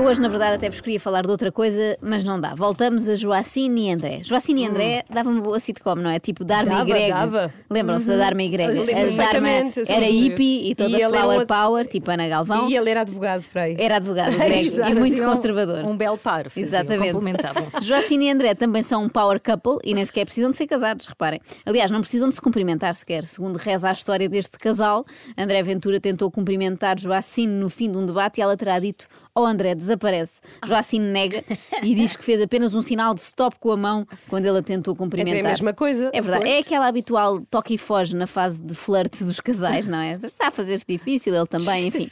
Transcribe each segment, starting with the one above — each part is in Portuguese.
hoje, na verdade, até vos queria falar de outra coisa, mas não dá. Voltamos a Joacine e André. Joacine e André dava-me boa sitcom, não é? Tipo Darma Dava, e Greg. dava. Lembram-se da Darma e Greg? A sim, era hippie e toda E flower um- power, tipo Ana Galvão. E ele era advogado, por aí. Era advogado, o Greg, Exato. e muito conservador. Um belo par. Exatamente. Complementavam-se. Joacine e André também são um power couple e nem sequer precisam de ser casados, reparem. Aliás, não precisam de se cumprimentar sequer. Segundo reza a história deste casal, André Ventura tentou cumprimentar Joacine no fim de um debate e ela terá dito: Oh André, desaparece. Joacine nega e diz que fez apenas um sinal de stop com a mão quando ele a tentou cumprimentar. É a mesma coisa, É verdade. pois. É aquela habitual toque e foge na fase de flerte dos casais, não é? Está a fazer-se difícil, ele também, enfim.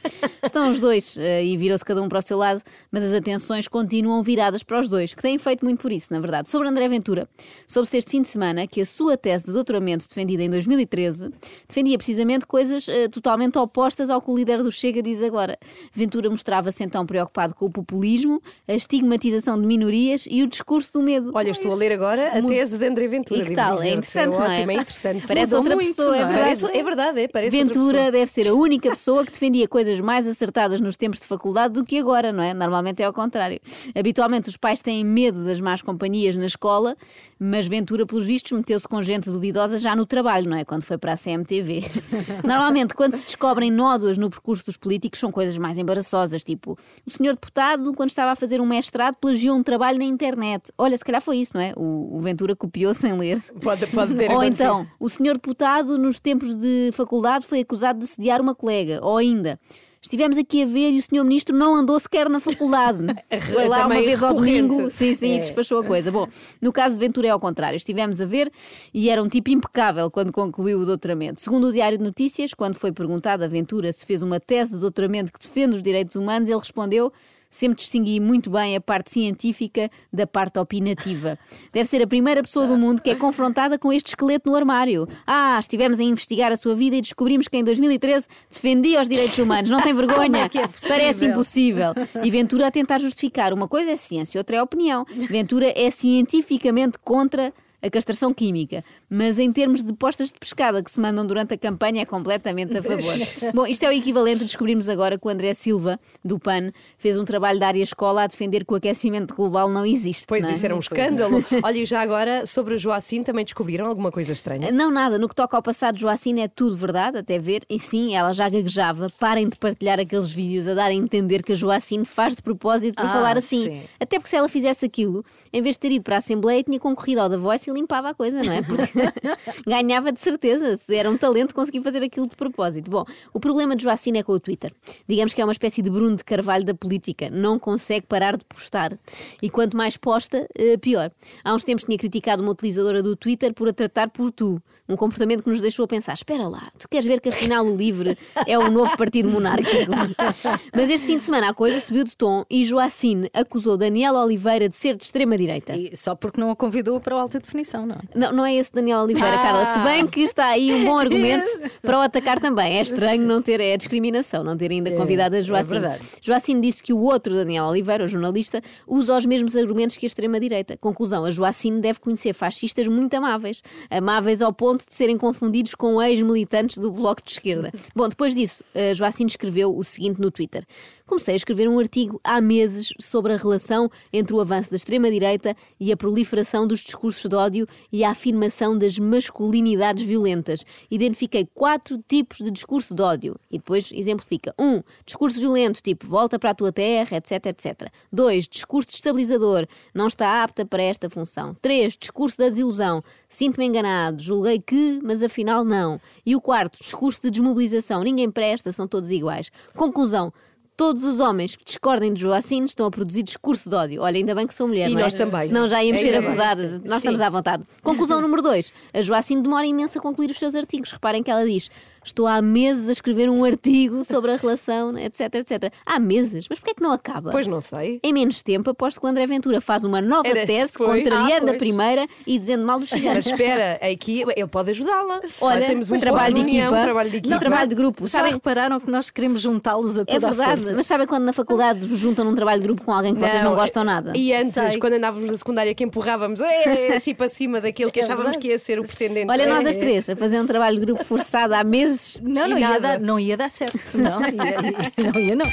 Estão os dois eh, e viram-se cada um para o seu lado, mas as atenções continuam viradas para os dois, que têm feito muito por isso, na verdade. Sobre André Ventura, soube-se este fim de semana que a sua tese de doutoramento, defendida em 2013, defendia precisamente coisas eh, totalmente opostas ao que o líder do Chega diz agora. Ventura mostrava-se então preocupado com o populismo, a estigmatização de minorias e o discurso do medo. Olha, estou a ler agora a tese de André Ventura. E que tal? É interessante, não é? ótimo, é interessante. Parece Mudou outra muito, pessoa, é é? verdade. Parece- é verdade, é, parece Ventura deve ser a única pessoa que defendia coisas mais acertadas nos tempos de faculdade do que agora, não é? Normalmente é ao contrário. Habitualmente os pais têm medo das más companhias na escola, mas Ventura, pelos vistos, meteu-se com gente duvidosa já no trabalho, não é? Quando foi para a CMTV. Normalmente, quando se descobrem nódoas no percurso dos políticos, são coisas mais embaraçosas, tipo o senhor deputado, quando estava a fazer um mestrado, plagiou um trabalho na internet. Olha, se calhar foi isso, não é? O, o Ventura copiou sem ler. Pode, pode ter Ou então, o senhor deputado, nos tempos de faculdade, foi acusado de sediar uma colega. Ou ainda, estivemos aqui a ver e o senhor ministro não andou sequer na faculdade. Foi lá uma vez ao domingo, sim, sim, e É. despachou a coisa. Bom, no caso de Ventura é ao contrário. Estivemos a ver e era um tipo impecável quando concluiu o doutoramento. Segundo o Diário de Notícias, quando foi perguntado a Ventura se fez uma tese de doutoramento que defende os direitos humanos, ele respondeu. Sempre distingui muito bem a parte científica da parte opinativa. Deve ser a primeira pessoa do mundo que é confrontada com este esqueleto no armário. Ah, estivemos a investigar a sua vida e descobrimos que em 2013 defendia os direitos humanos. Não tem vergonha? que é possível? Parece impossível. E Ventura a tentar justificar. Uma coisa é ciência, outra é opinião. Ventura é cientificamente contra a castração química, mas em termos de postas de pescada que se mandam durante a campanha é completamente a favor. Bom, isto é o equivalente a descobrirmos agora que o André Silva, do PAN, fez um trabalho da área escola a defender que o aquecimento global não existe. Pois não é? isso era um escândalo. Olha, e já agora, sobre a Joacine, também descobriram alguma coisa estranha? Não, nada. No que toca ao passado de Joacine é tudo verdade, até ver. E sim, ela já gaguejava. Parem de partilhar aqueles vídeos a dar a entender que a Joacine faz de propósito para Ah, falar assim. sim. Até porque se ela fizesse aquilo, em vez de ter ido para a Assembleia, tinha concorrido ao da Voice e limpava a coisa, não é? Porque ganhava de certeza. Se era um talento, conseguia fazer aquilo de propósito. Bom, o problema de Joacine é com o Twitter. Digamos que é uma espécie de Bruno de Carvalho da política. Não consegue parar de postar. E quanto mais posta, eh, pior. Há uns tempos tinha criticado uma utilizadora do Twitter por a tratar por tu. Um comportamento que nos deixou a pensar: espera lá, tu queres ver que afinal o LIVRE é o novo partido monárquico? Mas este fim de semana a coisa subiu de tom e Joacine acusou Daniela Oliveira de ser de extrema-direita. Só porque não a convidou para a alta definição, não é? Não, não é esse Daniel Oliveira, Ah. Carla. Se bem que está aí um bom argumento para o atacar também. É estranho não ter, é discriminação, não ter ainda convidado a Joacine. verdade. Joacine disse que o outro Daniel Oliveira, o jornalista, usa os mesmos argumentos que a extrema-direita. Conclusão: a Joacine deve conhecer fascistas muito amáveis. Amáveis ao ponto de serem confundidos com ex-militantes do Bloco de Esquerda. Bom, depois disso, a Joacine escreveu o seguinte no Twitter. Comecei a escrever um artigo há meses sobre a relação entre o avanço da extrema-direita e a proliferação dos discursos de ódio e a afirmação das masculinidades violentas. Identifiquei quatro tipos de discurso de ódio e depois exemplifica. Um, discurso violento, tipo volta para a tua terra, etc, etc. Dois, discurso estabilizador, não está apta para esta função. Três, discurso da desilusão, sinto-me enganado, julguei que, mas afinal não. E o quarto, discurso de desmobilização, ninguém presta, são todos iguais. Conclusão. Todos os homens que discordem de Joacine estão a produzir discurso de ódio. Olha, ainda bem que sou mulher. E não é? nós também. Senão já íamos ser Ainda bem, acusadas. Nós Sim. estamos à vontade. Conclusão número 2. A Joacine demora imenso a concluir os seus artigos. Reparem que ela diz: Estou há meses a escrever um artigo sobre a relação, etc, etc. Há meses? Mas porquê é que não acaba? Pois não sei. Em menos tempo, aposto que o André Ventura faz uma nova Era tese, pois. contrariando Ah, a primeira e dizendo mal dos Mas ciganos. espera, aqui ele pode ajudá-la. Olha, Nós temos um trabalho de equipa. trabalho de equipa. Não, trabalho de grupo. Já Sabem, repararam que nós queremos juntá-los a é toda a verdade, força? mas sabem quando na faculdade vos juntam num trabalho de grupo com alguém que vocês não gostam nada? E antes, Sei. quando andávamos na secundária, que empurrávamos é, assim para cima daquilo que É achávamos verdade. que ia ser o pretendente. Olha, nós É, as três, a fazer um trabalho de grupo forçado há meses meses. Não, e não ia, nada. dar, não ia dar certo. Não, ia, ia- não ia, não.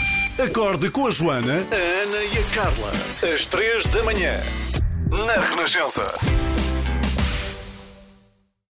Acorde com a Joana, a Ana e a Carla. Às três da manhã. Na Renascença.